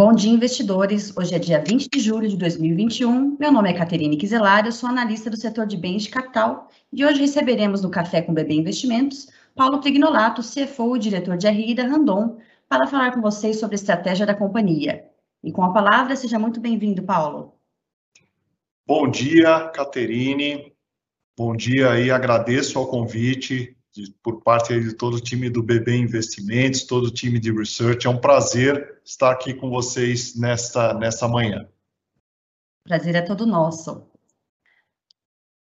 Bom dia, investidores. Hoje é dia 20 de julho de 2021. Meu nome é Caterine Quiselar, eu sou analista do setor de bens de capital e hoje receberemos no Café com BB Investimentos Paulo Trignolato, CFO e diretor de RI da Randon, para falar com vocês sobre a estratégia da companhia. E com a palavra, seja muito bem-vindo, Paulo. Bom dia, Caterine. Bom dia e agradeço ao convite de, por parte de todo o time do BB Investimentos, todo o time de research. É um prazer estar aqui com vocês nesta, nesta manhã. Prazer é todo nosso.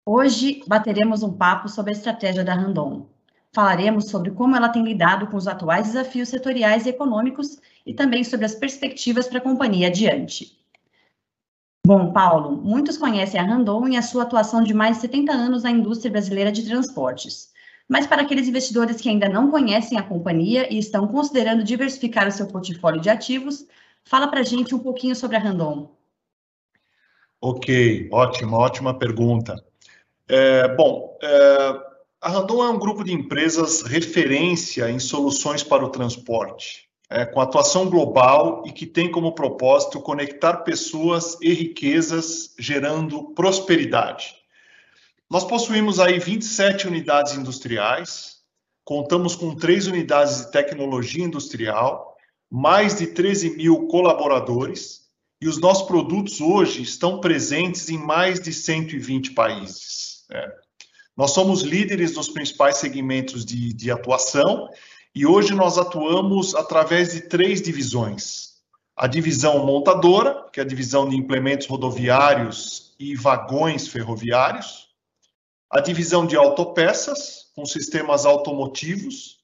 Hoje bateremos um papo sobre a estratégia da Randon. Falaremos sobre como ela tem lidado com os atuais desafios setoriais e econômicos e também sobre as perspectivas para a companhia adiante. Bom, Paulo, muitos conhecem a Randon e a sua atuação de mais de 70 anos na indústria brasileira de transportes. Mas para aqueles investidores que ainda não conhecem a companhia e estão considerando diversificar o seu portfólio de ativos, fala para a gente um pouquinho sobre a Randon. Ok, ótima, ótima pergunta. É, bom, é, a Randon é um grupo de empresas referência em soluções para o transporte, é, com atuação global e que tem como propósito conectar pessoas e riquezas, gerando prosperidade. Nós possuímos aí 27 unidades industriais, contamos com três unidades de tecnologia industrial, mais de 13 mil colaboradores, e os nossos produtos hoje estão presentes em mais de 120 países. É. Nós somos líderes nos principais segmentos de, de atuação e hoje nós atuamos através de três divisões. A divisão montadora, que é a divisão de implementos rodoviários e vagões ferroviários, a divisão de autopeças, com sistemas automotivos,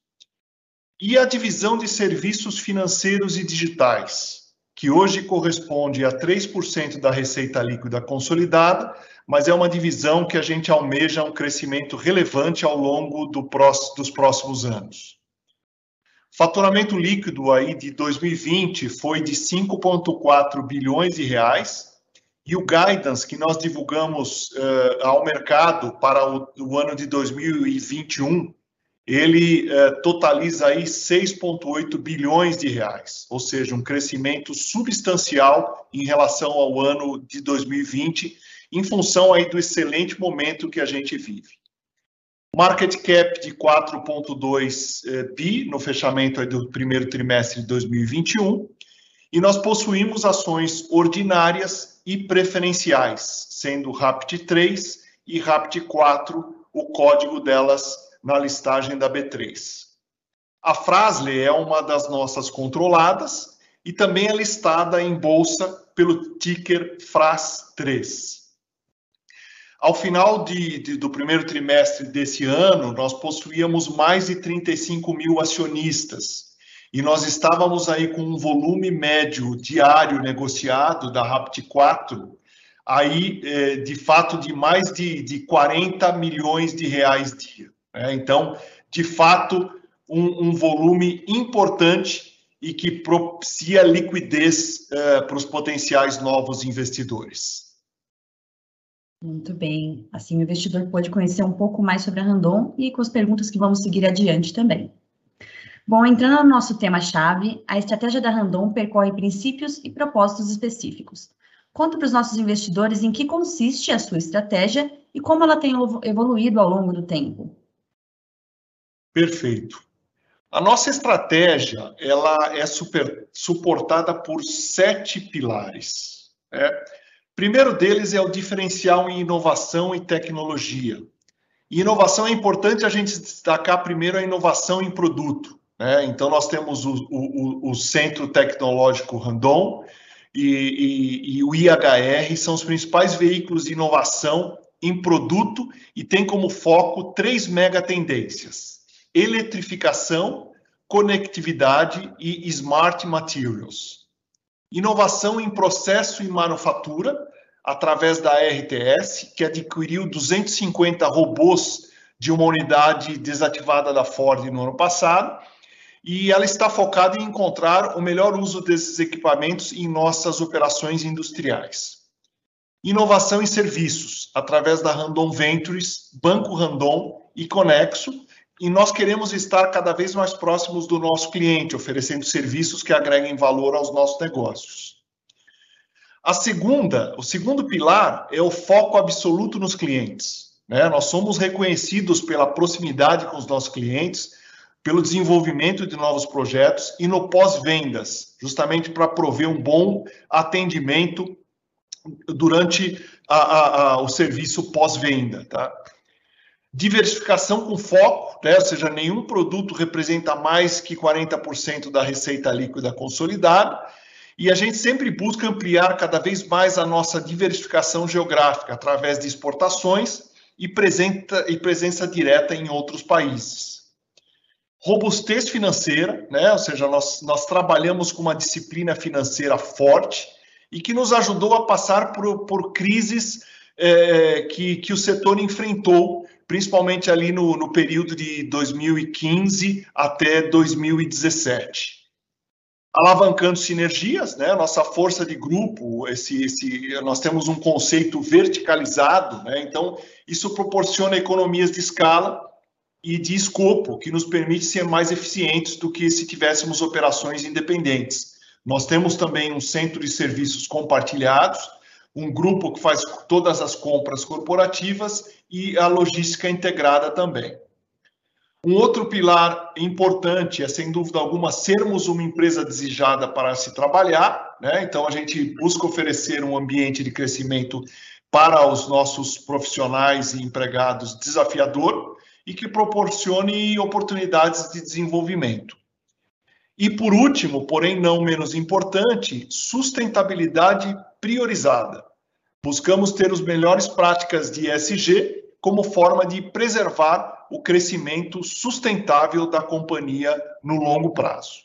e a divisão de serviços financeiros e digitais, que hoje corresponde a 3% da receita líquida consolidada, mas é uma divisão que a gente almeja um crescimento relevante ao longo do próximo, dos próximos anos. Faturamento líquido aí de 2020 foi de 5,4 bilhões de reais, e o guidance que nós divulgamos uh, ao mercado para o, o, ano de 2021, ele uh, totaliza aí 6,8 bilhões de reais, ou seja, um crescimento substancial em relação ao ano de 2020, em função aí do excelente momento que a gente vive. Market cap de 4,2 uh, bi no fechamento do primeiro trimestre de 2021, e nós possuímos ações ordinárias e preferenciais, sendo RAPT 3 e RAPT 4 o código delas na listagem da B3. A Frasle é uma das nossas controladas e também é listada em bolsa pelo ticker FRAS3. Ao final de, de, do primeiro trimestre desse ano, nós possuíamos mais de 35 mil acionistas, e nós estávamos aí com um volume médio diário negociado da Rapt 4, aí é, de fato de mais de, de 40 milhões de reais dia. Né? Então, de fato, um, um, volume importante e que propicia liquidez é, para os potenciais novos investidores. Muito bem. Assim, o investidor pode conhecer um pouco mais sobre a Randon e com as perguntas que vamos seguir adiante também. Bom, entrando no nosso tema-chave, a estratégia da Randon percorre princípios e propósitos específicos. Conta para os nossos investidores em que consiste a sua estratégia e como ela tem evoluído ao longo do tempo. Perfeito. A nossa estratégia ela é super, suportada por sete pilares. Né? Primeiro deles é o diferencial em inovação e tecnologia. E inovação é importante a gente destacar primeiro a inovação em produto. Né? Então, nós temos o, o, o, Centro Tecnológico Randon e, e, e o IHR, são os principais veículos de inovação em produto e tem como foco três mega tendências: eletrificação, conectividade e smart materials. Inovação em processo e manufatura, através da RTS, que adquiriu 250 robôs de uma unidade desativada da Ford no ano passado, e ela está focada em encontrar o melhor uso desses equipamentos em nossas operações industriais. Inovação em serviços, através da Randon Ventures, Banco Randon e Conexo, e nós queremos estar cada vez mais próximos do nosso cliente, oferecendo serviços que agreguem valor aos nossos negócios. A segunda, o segundo pilar é o foco absoluto nos clientes. Né? Nós somos reconhecidos pela proximidade com os nossos clientes, pelo desenvolvimento de novos projetos e no pós-vendas, justamente para prover um bom atendimento durante a, a, a, o serviço pós-venda. Tá? Diversificação com foco, né? ou seja, nenhum produto representa mais que 40% da receita líquida consolidada, e a gente sempre busca ampliar cada vez mais a nossa diversificação geográfica através de exportações e, e presença direta em outros países. Robustez financeira, né? ou seja, nós, nós trabalhamos com uma disciplina financeira forte e que nos ajudou a passar por, por crises é, que, que o setor enfrentou, principalmente ali no, no período de 2015 até 2017 alavancando sinergias, né? Nossa força de grupo, esse, esse, nós temos um conceito verticalizado, né? Então isso proporciona economias de escala e de escopo que nos permite ser mais eficientes do que se tivéssemos operações independentes. Nós temos também um centro de serviços compartilhados, um grupo que faz todas as compras corporativas e a logística integrada também. Um outro pilar importante é, sem dúvida alguma, sermos uma empresa desejada para se trabalhar, né? Então, a gente busca oferecer um ambiente de crescimento para os nossos profissionais e empregados desafiador e que proporcione oportunidades de desenvolvimento. E, por último, porém não menos importante, sustentabilidade priorizada. Buscamos ter as melhores práticas de ESG como forma de preservar o crescimento sustentável da companhia no longo prazo.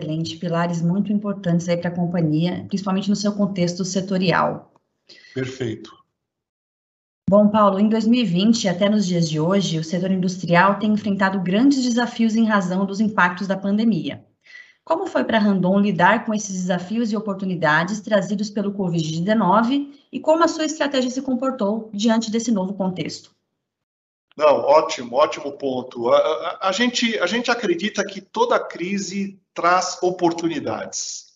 Excelente, pilares muito importantes aí para a companhia, principalmente no seu contexto setorial. Perfeito. Bom, Paulo, em 2020 até nos dias de hoje, o setor industrial tem enfrentado grandes desafios em razão dos impactos da pandemia. Como foi para Randon lidar com esses desafios e oportunidades trazidos pelo Covid-19 e como a sua estratégia se comportou diante desse novo contexto? Não, ótimo, ótimo ponto. A, a, a, gente, a gente acredita que toda crise traz oportunidades.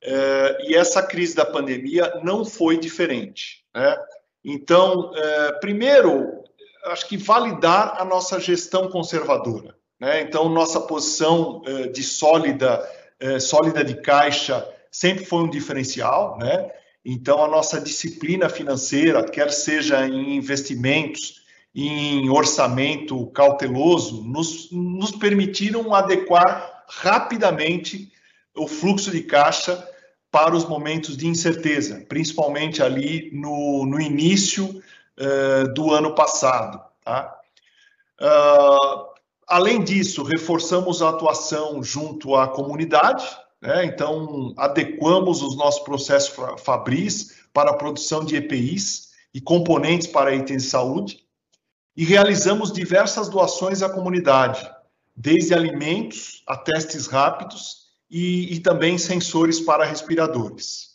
É, e essa crise da pandemia não foi diferente. Né? Então, é, primeiro, acho que validar a nossa gestão conservadora. Né? Então, nossa posição é, de sólida, é, sólida de caixa sempre foi um diferencial. Né? Então, a nossa disciplina financeira, quer seja em investimentos, em orçamento cauteloso, nos, nos permitiram adequar rapidamente o fluxo de caixa para os momentos de incerteza, principalmente ali no, no início uh, do ano passado. Tá? Uh, além disso, reforçamos a atuação junto à comunidade, né? então adequamos os nossos processos fabris para a produção de EPIs e componentes para itens de saúde, e realizamos diversas doações à comunidade, desde alimentos a testes rápidos e, e também sensores para respiradores.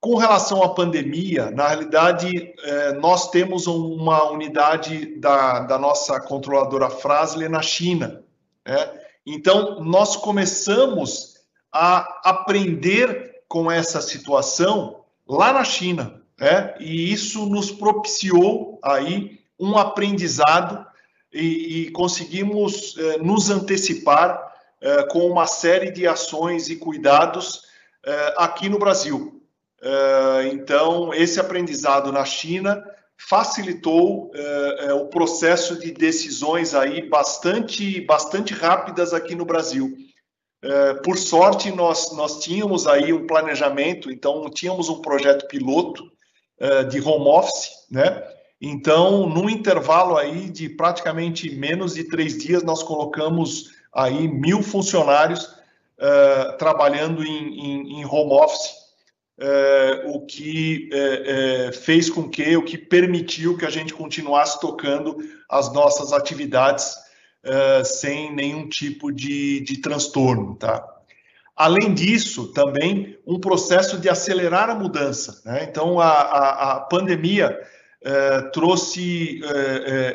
Com relação à pandemia, na realidade, eh, nós temos uma unidade da, da nossa controladora Frasle na China. Né? Então, nós começamos a aprender com essa situação lá na China. Né? E isso nos propiciou aí um aprendizado e, e conseguimos eh, nos antecipar eh, com uma série de ações e cuidados eh, aqui no Brasil. então, esse aprendizado na China facilitou o processo de decisões aí bastante, bastante rápidas aqui no Brasil. por sorte, nós, nós tínhamos aí um planejamento, então tínhamos um projeto piloto de home office, né? Então, num intervalo aí de praticamente menos de três dias, nós colocamos aí mil funcionários uh, trabalhando em, em, em, home office, uh, o que uh, fez com que, o que permitiu que a gente continuasse tocando as nossas atividades sem nenhum tipo de, de transtorno, tá? Além disso, também um processo de acelerar a mudança, né? Então, a, a, a pandemia trouxe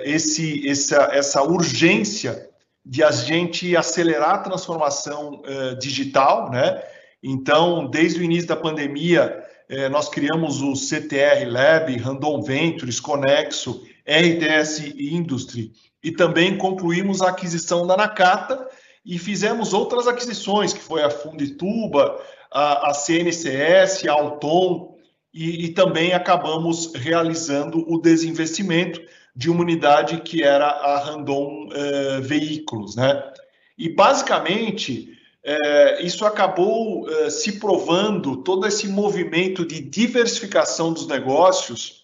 esse, essa, essa urgência de a gente acelerar a transformação digital, né? Então, desde o início da pandemia, nós criamos o CTR Lab, Randon Ventures, Conexo, RTS Industry, e também concluímos a aquisição da Nakata e fizemos outras aquisições, que foi a Fundituba, a, a CNCS, a Alton, e, e, também acabamos realizando o desinvestimento de uma unidade que era a Randon eh, Veículos, né? E basicamente eh, isso acabou eh, se provando todo esse movimento de diversificação dos negócios,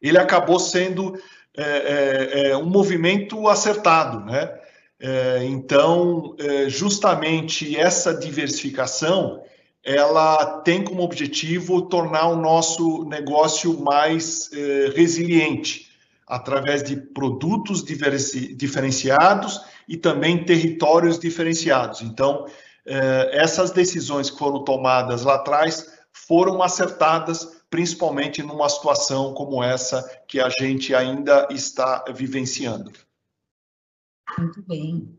ele acabou sendo um movimento acertado, né? Então, justamente essa diversificação, ela tem como objetivo tornar o nosso negócio mais resiliente, através de produtos diferenciados e também territórios diferenciados. Então, essas decisões que foram tomadas lá atrás foram acertadas principalmente numa situação como essa que a gente ainda está vivenciando. Muito bem.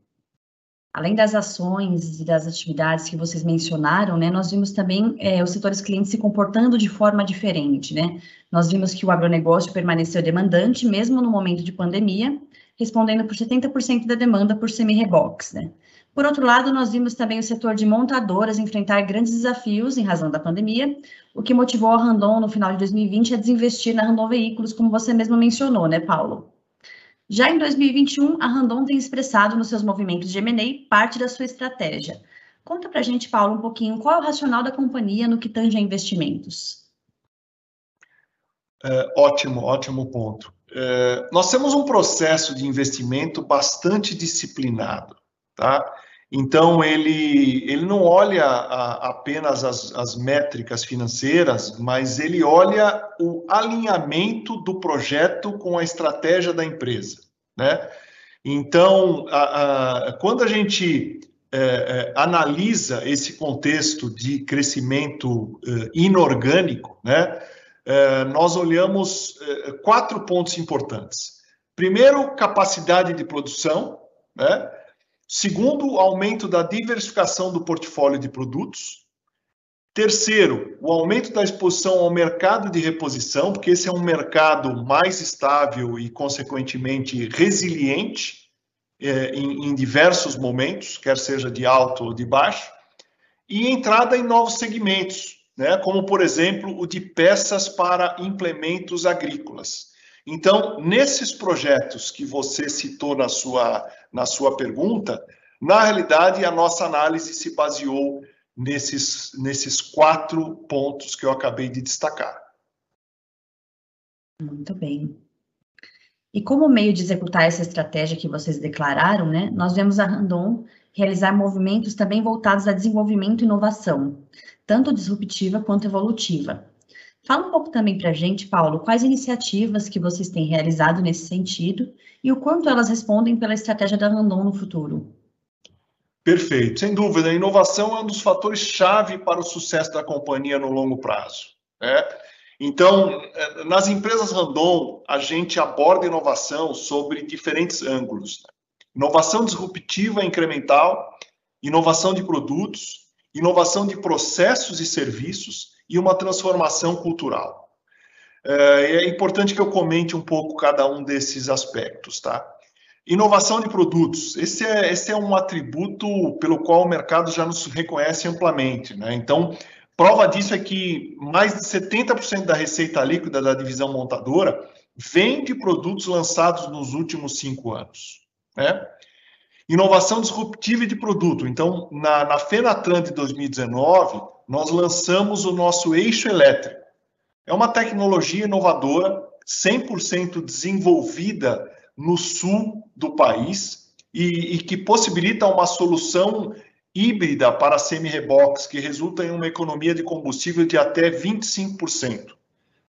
Além das ações e das atividades que vocês mencionaram, né, nós vimos também é, os setores clientes se comportando de forma diferente, né? Nós vimos que o agronegócio permaneceu demandante, mesmo no momento de pandemia, respondendo por 70% da demanda por semi-reboques, né? Por outro lado, nós vimos também o setor de montadoras enfrentar grandes desafios em razão da pandemia, o que motivou a Randon, no final de 2020, a desinvestir na Randon Veículos, como você mesmo mencionou, né, Paulo? Já em 2021, a Randon tem expressado nos seus movimentos de M&A parte da sua estratégia. Conta para a gente, Paulo, um pouquinho qual é o racional da companhia no que tange a investimentos. É, ótimo, ótimo ponto. É, nós temos um processo de investimento bastante disciplinado, tá? Então, ele, ele não olha a, apenas as, as métricas financeiras, mas ele olha o alinhamento do projeto com a estratégia da empresa. Né? Então, a, a, quando a gente é, é, analisa esse contexto de crescimento é, inorgânico, né, é, nós olhamos é, quatro pontos importantes. Primeiro, capacidade de produção, né? Segundo, aumento da diversificação do portfólio de produtos. Terceiro, o aumento da exposição ao mercado de reposição, porque esse é um mercado mais estável e, consequentemente, resiliente é, em, em diversos momentos, quer seja de alto ou de baixo. E entrada em novos segmentos, né, como, por exemplo, o de peças para implementos agrícolas. Então, nesses projetos que você citou na sua, na sua pergunta, na realidade, a nossa análise se baseou nesses, nesses quatro pontos que eu acabei de destacar. Muito bem. E como meio de executar essa estratégia que vocês declararam, né, nós vemos a Randon realizar movimentos também voltados a desenvolvimento e inovação, tanto disruptiva quanto evolutiva. Fala um pouco também para a gente, Paulo, quais iniciativas que vocês têm realizado nesse sentido e o quanto elas respondem pela estratégia da Randon no futuro. Perfeito, sem dúvida. A inovação é um dos fatores chave para o sucesso da companhia no longo prazo. Né? Então, eh, nas empresas Randon, a gente aborda inovação sobre diferentes ângulos. Inovação disruptiva incremental, inovação de produtos, inovação de processos e serviços e uma transformação cultural. É, é importante que eu comente um pouco cada um desses aspectos, tá? Inovação de produtos. Esse é, esse é um atributo pelo qual o mercado já nos reconhece amplamente, né? Então, prova disso é que mais de 70% da receita líquida da divisão montadora vem de produtos lançados nos últimos cinco anos, né? Inovação disruptiva de produto. Então, na, na Fenatran de 2019, nós lançamos o nosso eixo elétrico. É uma tecnologia inovadora, 100% desenvolvida no sul do país e, e que possibilita uma solução híbrida para semi-reboques, que resulta em uma economia de combustível de até 25%.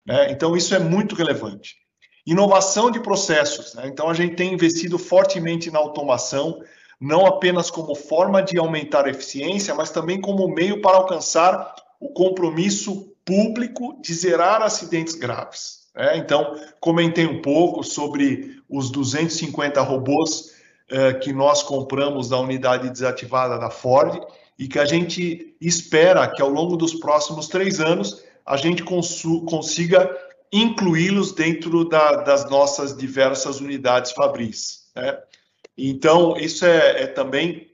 Né? Então, isso é muito relevante. Inovação de processos. Né? Então, a gente tem investido fortemente na automação, não apenas como forma de aumentar a eficiência, mas também como meio para alcançar o compromisso público de zerar acidentes graves. É, então, comentei um pouco sobre os 250 robôs é, que nós compramos da unidade desativada da Ford e que a gente espera que ao longo dos próximos três anos a gente consiga incluí-los dentro da, das nossas diversas unidades fabris. Né? Então, isso é, é também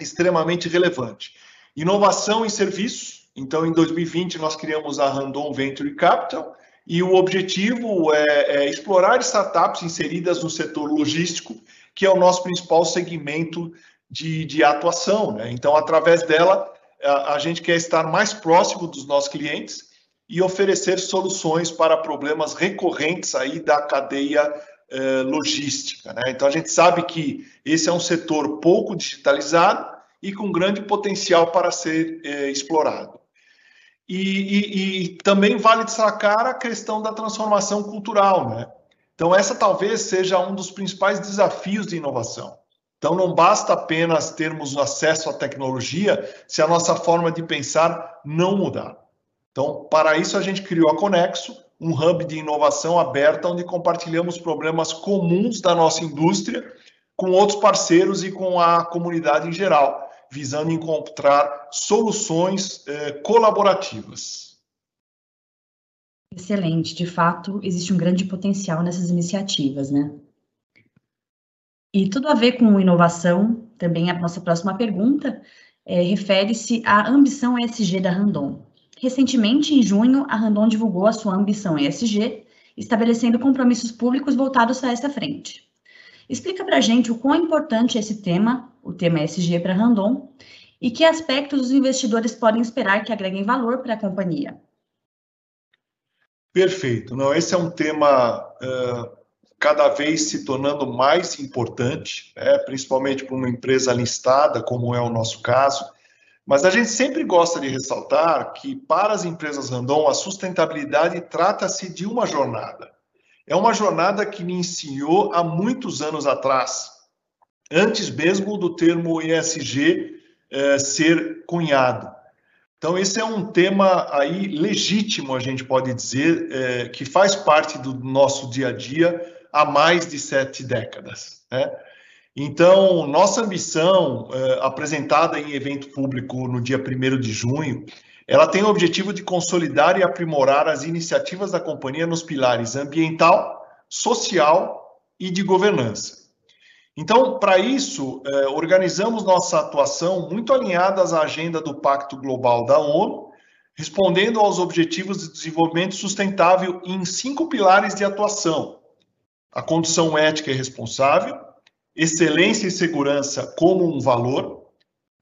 extremamente relevante. Inovação em serviços. Então, em 2020, nós criamos a Randon Venture Capital, e o objetivo é, é, explorar startups inseridas no setor logístico, que é o nosso principal segmento de, de atuação. Né? Então, através dela, a, a, gente quer estar mais próximo dos nossos clientes e oferecer soluções para problemas recorrentes aí da cadeia eh, logística. Né? Então, a gente sabe que esse é um setor pouco digitalizado e com grande potencial para ser eh, explorado. E, e, e, também vale destacar a questão da transformação cultural, né? Então, essa talvez seja um dos principais desafios de inovação. Então, não basta apenas termos acesso à tecnologia se a nossa forma de pensar não mudar. Então, para isso, a gente criou a Conexo, um hub de inovação aberta onde compartilhamos problemas comuns da nossa indústria com outros parceiros e com a comunidade em geral visando encontrar soluções eh, colaborativas. Excelente, de fato, existe um grande potencial nessas iniciativas, né? E tudo a ver com inovação, também a nossa próxima pergunta é, refere-se à ambição ESG da Randon. Recentemente, em junho, a Randon divulgou a sua ambição ESG, estabelecendo compromissos públicos voltados a essa frente. Explica para a gente o quão importante é esse tema, o tema ESG para Randon, e que aspectos os investidores podem esperar que agreguem valor para a companhia. Perfeito. Não, esse é um tema uh, cada vez se tornando mais importante, né, principalmente para uma empresa listada, como é o nosso caso. Mas a gente sempre gosta de ressaltar que, para as empresas Randon, a sustentabilidade trata-se de uma jornada. É uma jornada que me iniciou há muitos anos atrás, antes mesmo do termo ESG eh, ser cunhado. Então, esse é um tema aí legítimo, a gente pode dizer, eh, que faz parte do nosso dia a dia há mais de sete décadas. Né? Então, nossa ambição, eh, apresentada em evento público no dia 1 de junho, ela tem o objetivo de consolidar e aprimorar as iniciativas da companhia nos pilares ambiental, social e de governança. Então, para isso, eh, organizamos nossa atuação muito alinhadas à agenda do Pacto Global da ONU, respondendo aos objetivos de desenvolvimento sustentável em cinco pilares de atuação: a condução ética e responsável, excelência e segurança como um valor,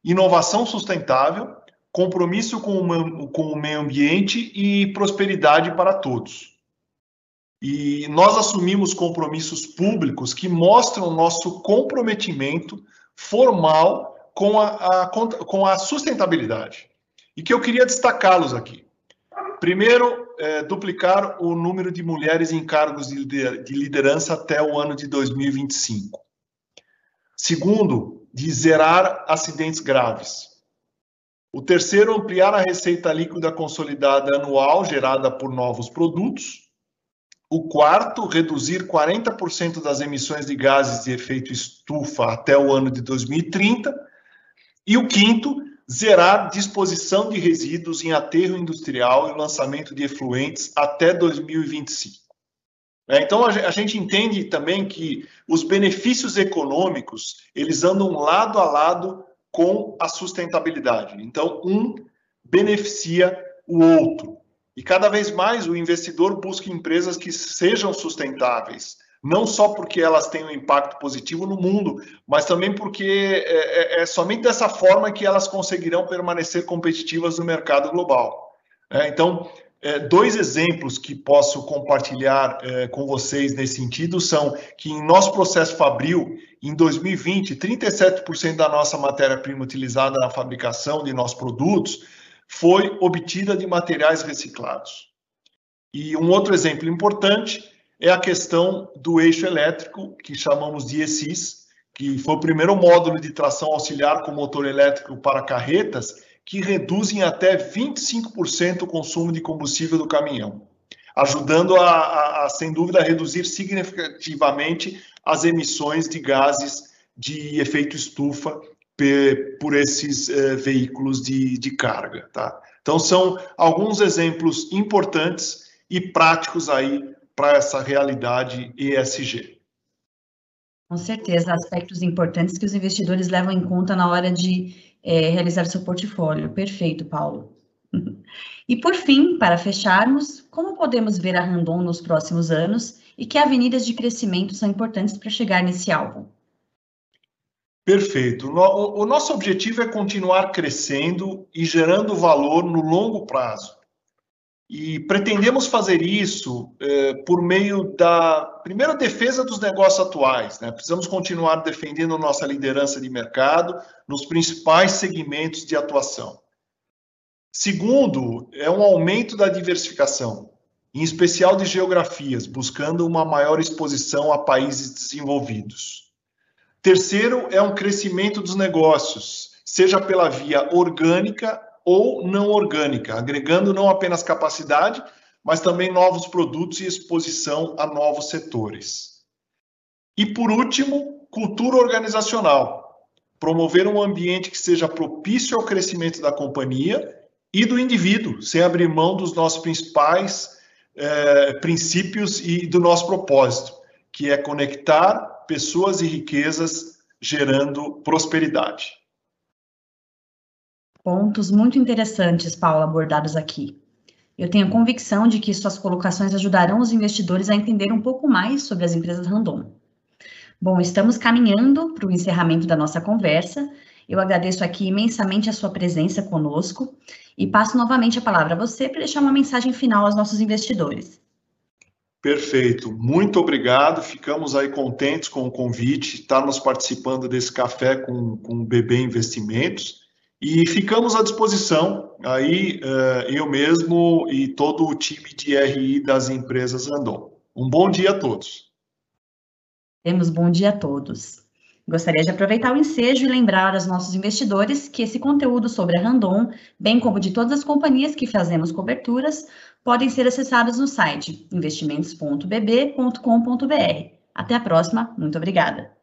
inovação sustentável, compromisso com o, meio ambiente e prosperidade para todos. E nós assumimos compromissos públicos que mostram nosso comprometimento formal com a, a, com a sustentabilidade. E que eu queria destacá-los aqui. Primeiro, é, duplicar o número de mulheres em cargos de liderança até o ano de 2025. Segundo, de zerar acidentes graves. O terceiro, ampliar a receita líquida consolidada anual gerada por novos produtos. O quarto, reduzir 40% das emissões de gases de efeito estufa até o ano de 2030. E o quinto, zerar disposição de resíduos em aterro industrial e lançamento de efluentes até 2025. É, então a gente entende também que os benefícios econômicos eles andam lado a lado com a sustentabilidade. Então, um beneficia o outro. E cada vez mais o investidor busca empresas que sejam sustentáveis, não só porque elas têm um impacto positivo no mundo, mas também porque é, é, é somente dessa forma que elas conseguirão permanecer competitivas no mercado global. É, então, é, dois exemplos que posso compartilhar é, com vocês nesse sentido são que em nosso processo Fabril, em 2020, 37% da nossa matéria-prima utilizada na fabricação de nossos produtos foi obtida de materiais reciclados. E um outro exemplo importante é a questão do eixo elétrico, que chamamos de ESIS, que foi o primeiro módulo de tração auxiliar com motor elétrico para carretas que reduzem até 25% o consumo de combustível do caminhão. ajudando a, a, a, sem dúvida, a reduzir significativamente as emissões de gases de efeito estufa por esses eh, veículos de, de carga. Tá? Então, são alguns exemplos importantes e práticos aí para essa realidade ESG. Com certeza, aspectos importantes que os investidores levam em conta na hora de é, realizar seu portfólio. Perfeito, Paulo. E por fim, para fecharmos, como podemos ver a Randon nos próximos anos e que avenidas de crescimento são importantes para chegar nesse alvo? Perfeito. O nosso objetivo é continuar crescendo e gerando valor no longo prazo. E pretendemos fazer isso eh, por meio da, primeira defesa dos negócios atuais. Né? Precisamos continuar defendendo nossa liderança de mercado nos principais segmentos de atuação. Segundo, é um aumento da diversificação, em especial de geografias, buscando uma maior exposição a países desenvolvidos. Terceiro, é um crescimento dos negócios, seja pela via orgânica ou não orgânica, agregando não apenas capacidade, mas também novos produtos e exposição a novos setores. E por último, cultura organizacional. Promover um ambiente que seja propício ao crescimento da companhia e do indivíduo, sem abrir mão dos nossos principais eh, princípios e do nosso propósito, que é conectar pessoas e riquezas gerando prosperidade. Pontos muito interessantes, Paula, abordados aqui. Eu tenho convicção de que suas colocações ajudarão os investidores a entender um pouco mais sobre as empresas random. Bom, estamos caminhando para o encerramento da nossa conversa. Eu agradeço aqui imensamente a sua presença conosco e passo novamente a palavra a você para deixar uma mensagem final aos nossos investidores. Perfeito, muito obrigado. Ficamos aí contentes com o convite, estarmos participando desse café com, com o BB Investimentos. E ficamos à disposição, aí uh, eu mesmo e todo o time de RI das empresas Andon. Um bom dia a todos. Temos bom dia a todos. Gostaria de aproveitar o ensejo e lembrar aos nossos investidores que esse conteúdo sobre a Randon, bem como de todas as companhias que fazemos coberturas, podem ser acessados no site investimentos.bb.com.br. Até a próxima, muito obrigada.